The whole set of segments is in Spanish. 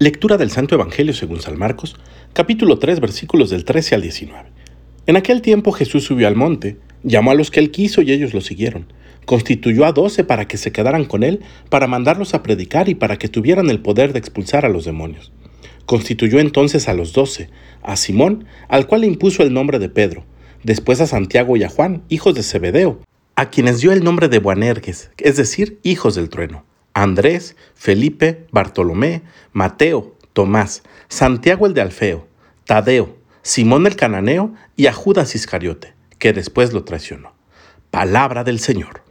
Lectura del Santo Evangelio según San Marcos, capítulo 3, versículos del 13 al 19. En aquel tiempo Jesús subió al monte, llamó a los que él quiso y ellos lo siguieron. Constituyó a doce para que se quedaran con él, para mandarlos a predicar y para que tuvieran el poder de expulsar a los demonios. Constituyó entonces a los doce, a Simón, al cual le impuso el nombre de Pedro, después a Santiago y a Juan, hijos de Zebedeo, a quienes dio el nombre de Boanerges, es decir, hijos del trueno Andrés, Felipe, Bartolomé, Mateo, Tomás, Santiago el de Alfeo, Tadeo, Simón el cananeo y a Judas Iscariote, que después lo traicionó. Palabra del Señor.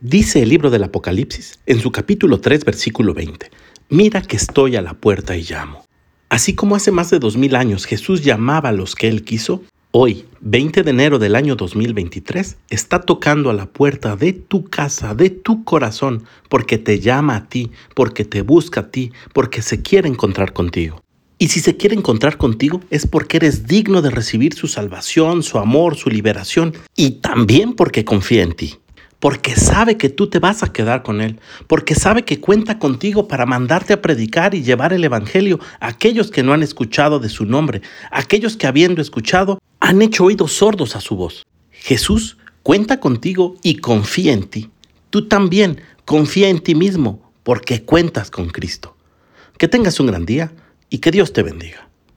Dice el libro del Apocalipsis en su capítulo 3, versículo 20, Mira que estoy a la puerta y llamo. Así como hace más de dos mil años Jesús llamaba a los que él quiso, Hoy, 20 de enero del año 2023, está tocando a la puerta de tu casa, de tu corazón, porque te llama a ti, porque te busca a ti, porque se quiere encontrar contigo. Y si se quiere encontrar contigo es porque eres digno de recibir su salvación, su amor, su liberación y también porque confía en ti porque sabe que tú te vas a quedar con Él, porque sabe que cuenta contigo para mandarte a predicar y llevar el Evangelio a aquellos que no han escuchado de su nombre, aquellos que habiendo escuchado han hecho oídos sordos a su voz. Jesús cuenta contigo y confía en ti. Tú también confía en ti mismo porque cuentas con Cristo. Que tengas un gran día y que Dios te bendiga.